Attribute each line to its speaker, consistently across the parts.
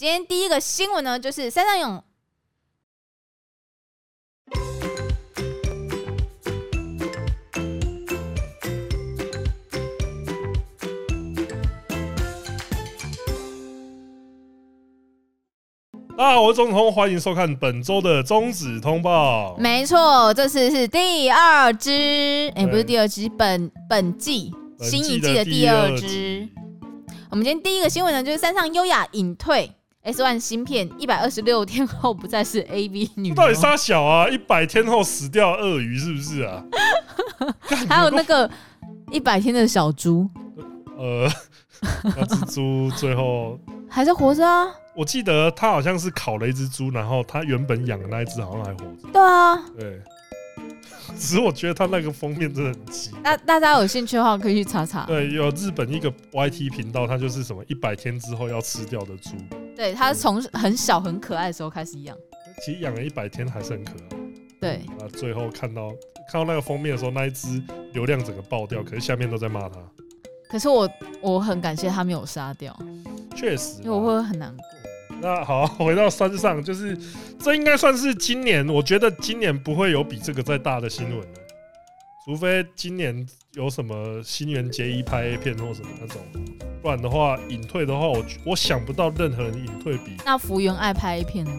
Speaker 1: 今天第一个新闻呢，就是山上勇。
Speaker 2: 大家好，我是中子通，欢迎收看本周的中子通报。
Speaker 1: 没错，这次是第二支，哎、欸，不是第二支，本本季新一季的第二支。我们今天第一个新闻呢，就是山上优雅隐退，S One 芯片一百二十六天后不再是 AV 女。
Speaker 2: 到底杀小啊？一百天后死掉鳄鱼是不是啊？
Speaker 1: 还有那个一百天的小猪，
Speaker 2: 呃，那只猪最后
Speaker 1: 还是活着啊？
Speaker 2: 我记得他好像是烤了一只猪，然后他原本养的那一只好像还活着。
Speaker 1: 对啊，
Speaker 2: 对。只是我觉得他那个封面真的很奇。
Speaker 1: 那大家有兴趣的话，可以去查查。
Speaker 2: 对，有日本一个 YT 频道，它就是什么一百天之后要吃掉的猪。
Speaker 1: 对，它从很小很可爱的时候开始养。
Speaker 2: 其实养了一百天还是很可爱。
Speaker 1: 对。
Speaker 2: 啊，最后看到看到那个封面的时候，那一只流量整个爆掉，可是下面都在骂他。
Speaker 1: 可是我我很感谢他没有杀掉。
Speaker 2: 确实。
Speaker 1: 因为我会很难过。
Speaker 2: 那好，回到山上，就是这应该算是今年，我觉得今年不会有比这个再大的新闻了，除非今年有什么新垣结衣拍 A 片或什么那种，不然的话隐退的话，我我想不到任何人隐退比
Speaker 1: 那福原爱拍 A 片呢？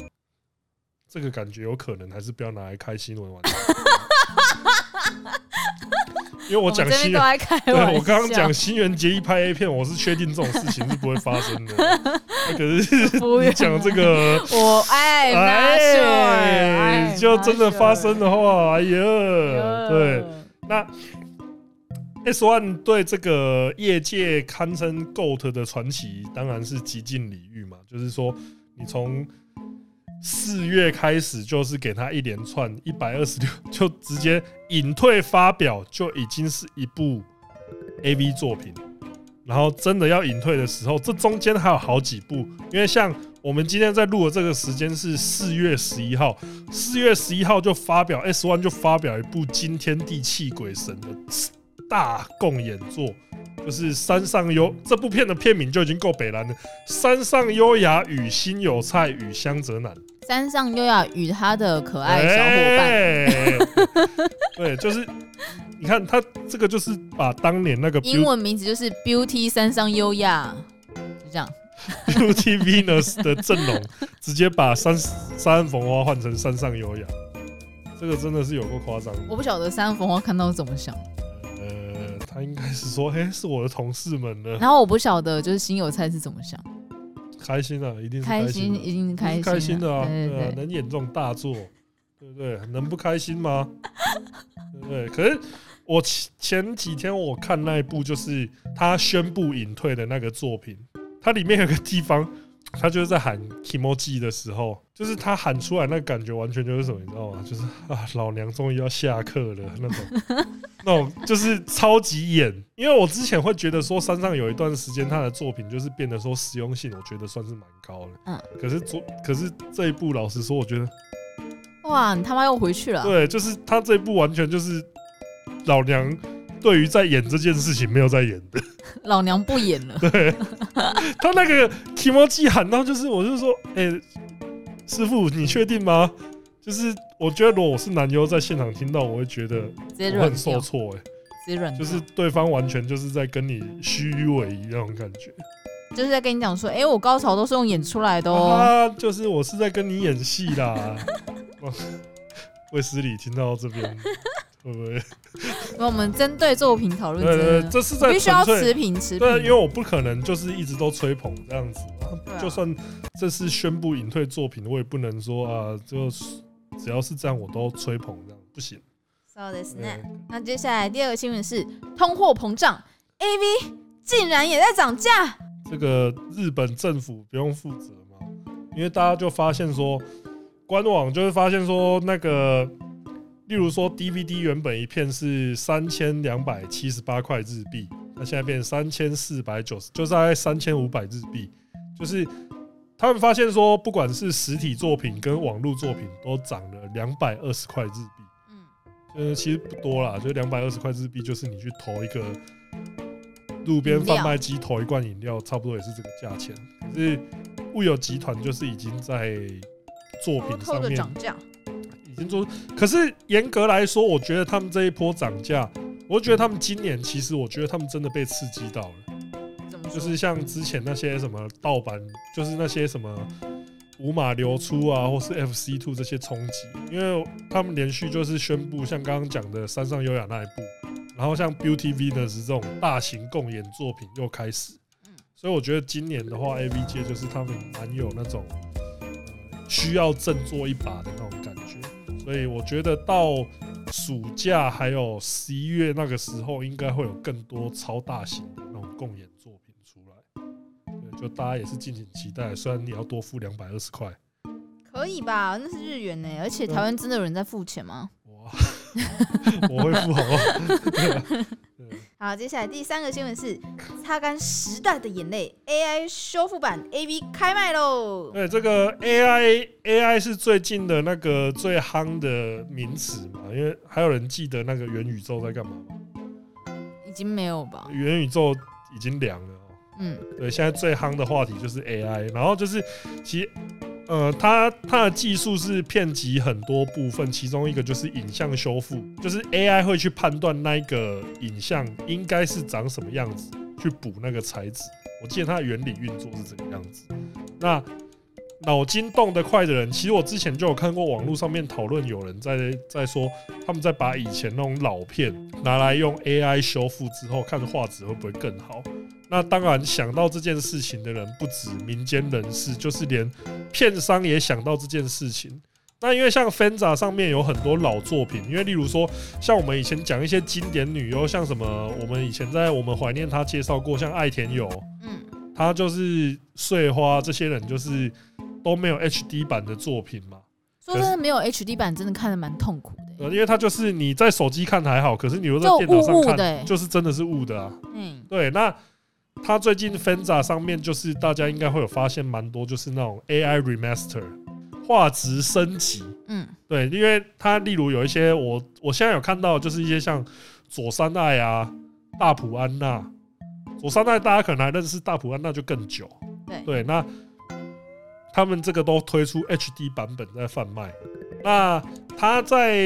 Speaker 2: 这个感觉有可能还是不要拿来开新闻玩。因为我讲新垣，对我刚刚讲新垣结衣拍 A 片，我是确定这种事情是不会发生的。可是你讲这个，
Speaker 1: 我爱哎，
Speaker 2: 就真的发生的话，哎呀，对，那 S One 对这个业界堪称 GOAT 的传奇，当然是极尽礼遇嘛。就是说，你从四月开始就是给他一连串一百二十六，就直接隐退发表，就已经是一部 AV 作品。然后真的要隐退的时候，这中间还有好几部，因为像我们今天在录的这个时间是四月十一号，四月十一号就发表 S One 就发表一部惊天地泣鬼神的大共演作。就是山上优这部片的片名就已经够北蓝了。山上优雅与新有菜与香泽南。
Speaker 1: 山上优雅与他的可爱小伙伴。欸、
Speaker 2: 对，就是你看他这个就是把当年那个
Speaker 1: 英文名字就是 Beauty 山上优雅，就这样。
Speaker 2: Beauty Venus 的阵容直接把山山逢花换成山上优雅，这个真的是有够夸张。
Speaker 1: 我不晓得山上凤花看到怎么想。
Speaker 2: 他应该是说：“嘿，是我的同事们的。”
Speaker 1: 然后我不晓得，就是新有菜是怎么想？
Speaker 2: 开心啊，一定是开心，
Speaker 1: 一定开心，
Speaker 2: 开心的啊！对啊，能演这种大作，对不对？能不开心吗？对不对？可是我前前几天我看那一部，就是他宣布隐退的那个作品，它里面有个地方。他就是在喊 Kimoji 的时候，就是他喊出来那个感觉，完全就是什么，你知道吗？就是啊，老娘终于要下课了那种，那种就是超级演。因为我之前会觉得说，山上有一段时间他的作品就是变得说实用性，我觉得算是蛮高的。嗯。可是昨，可是这一部，老实说，我觉得，
Speaker 1: 哇，你他妈又回去了。
Speaker 2: 对，就是他这一部完全就是老娘。对于在演这件事情没有在演的，
Speaker 1: 老娘不演了。
Speaker 2: 对，他那个 Kimoji 喊到就是，我就说，哎、欸，师傅，你确定吗？就是我觉得如果我是男优在现场听到，我会觉得我很受挫，哎，就是对方完全就是在跟你虚伪那种感觉，
Speaker 1: 就是在跟你讲说，哎、欸，我高潮都是用演出来的哦，
Speaker 2: 啊、就是我是在跟你演戏啦。卫斯理听到这边。会不会？
Speaker 1: 那我们针对作品讨论，
Speaker 2: 对对，这是在
Speaker 1: 必须要持平持平。
Speaker 2: 对，因为我不可能就是一直都吹捧这样子。就算这次宣布隐退作品，我也不能说啊，就只要是这样我都吹捧这样，不行。
Speaker 1: So this next，那接下来第二个新闻是通货膨胀，AV 竟然也在涨价。
Speaker 2: 这个日本政府不用负责吗？因为大家就发现说，官网就会发现说那个。例如说，DVD 原本一片是三千两百七十八块日币，那现在变三千四百九十，就是大概三千五百日币。就是他们发现说，不管是实体作品跟网络作品，都涨了两百二十块日币。嗯，呃，其实不多啦，就两百二十块日币，就是你去投一个路边贩卖机投一罐饮料，差不多也是这个价钱。可是物有集团就是已经在作品上面涨价，可是严格来说，我觉得他们这一波涨价，我觉得他们今年其实我觉得他们真的被刺激到了。就是像之前那些什么盗版，就是那些什么五马流出啊，或是 FC Two 这些冲击，因为他们连续就是宣布，像刚刚讲的山上优雅那一部，然后像 Beauty Venus 这种大型共演作品又开始，所以我觉得今年的话，AV 界就是他们蛮有那种需要振作一把的所以我觉得到暑假还有十一月那个时候，应该会有更多超大型的那种共演作品出来。就大家也是敬请期待，虽然你要多付两百二十块，
Speaker 1: 可以吧？那是日元呢，而且台湾真的有人在付钱吗？
Speaker 2: 哇，我会付好不
Speaker 1: 好？好，接下来第三个新闻是擦干时代的眼泪，AI 修复版 AV 开卖喽！
Speaker 2: 对，这个 AI AI 是最近的那个最夯的名词嘛？因为还有人记得那个元宇宙在干嘛？
Speaker 1: 已经没有吧？
Speaker 2: 元宇宙已经凉了。
Speaker 1: 嗯，
Speaker 2: 对，现在最夯的话题就是 AI，然后就是其实，呃，它它的技术是遍及很多部分，其中一个就是影像修复，就是 AI 会去判断那个影像应该是长什么样子，去补那个材质。我记得它的原理运作是怎样子。那脑筋动得快的人，其实我之前就有看过网络上面讨论，有人在在说，他们在把以前那种老片拿来用 AI 修复之后，看画质会不会更好。那当然，想到这件事情的人不止民间人士，就是连片商也想到这件事情。那因为像 Fenza 上面有很多老作品，因为例如说，像我们以前讲一些经典女优，像什么，我们以前在我们怀念她介绍过，像爱田友，嗯，她就是碎花这些人，就是都没有 HD 版的作品嘛。
Speaker 1: 说真的，没有 HD 版真的看得蛮痛苦的。
Speaker 2: 呃，因为它就是你在手机看还好，可是你如果在电脑上看，就是真的是雾的啊。嗯，对，那。他最近 Fenza 上面就是大家应该会有发现蛮多，就是那种 AI remaster 画质升级。嗯，对，因为它例如有一些我我现在有看到，就是一些像佐山爱啊、大普安娜。佐山爱大家可能还认识，大普安娜就更久。
Speaker 1: 对
Speaker 2: 对，那他们这个都推出 HD 版本在贩卖。那它在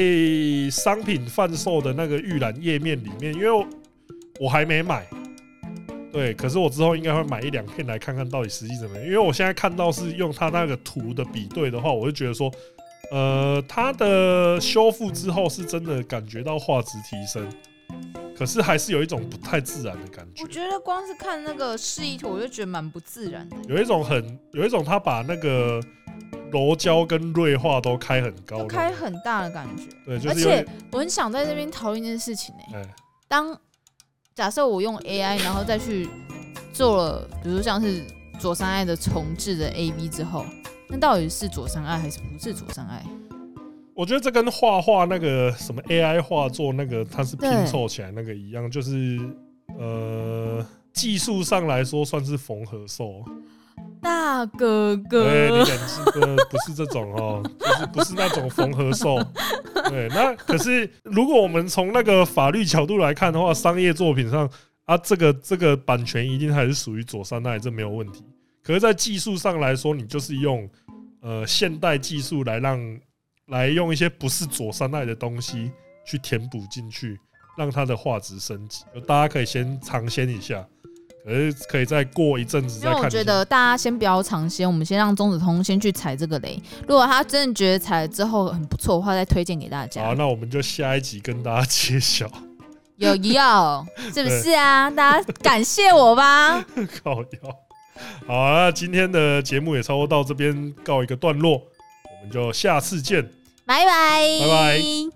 Speaker 2: 商品贩售的那个预览页面里面，因为我，我还没买。对，可是我之后应该会买一两片来看看到底实际怎么样，因为我现在看到是用它那个图的比对的话，我就觉得说，呃，它的修复之后是真的感觉到画质提升，可是还是有一种不太自然的感觉。
Speaker 1: 我觉得光是看那个示意图，我就觉得蛮不自然的。
Speaker 2: 有一种很，有一种他把那个柔焦跟锐化都开很高，
Speaker 1: 开很大的感觉。
Speaker 2: 对，就是、
Speaker 1: 而且我很想在这边讨论一件事情呢、欸。欸、当假设我用 AI，然后再去做了，比如像是左三爱的重制的 AV 之后，那到底是左三爱还是不是左三爱？
Speaker 2: 我觉得这跟画画那个什么 AI 画作那个它是拼凑起来那个一样，就是呃技术上来说算是缝合兽。
Speaker 1: 大哥哥，
Speaker 2: 对，你讲是哥不是这种哦，就是不是那种缝合兽。对，那可是如果我们从那个法律角度来看的话，商业作品上啊，这个这个版权一定还是属于佐山爱，这没有问题。可是，在技术上来说，你就是用呃现代技术来让来用一些不是佐山爱的东西去填补进去，让它的画质升级。大家可以先尝鲜一下。可是可以再过一阵子再看。因为
Speaker 1: 我觉得大家先不要尝鲜，我们先让钟子通先去踩这个雷。如果他真的觉得踩了之后很不错的话，再推荐给大家。
Speaker 2: 好，那我们就下一集跟大家揭晓。
Speaker 1: 有要是不是啊？大家感谢我吧。
Speaker 2: 靠腰。好啊，那今天的节目也差不多到这边告一个段落，我们就下次见。
Speaker 1: 拜拜。
Speaker 2: 拜拜。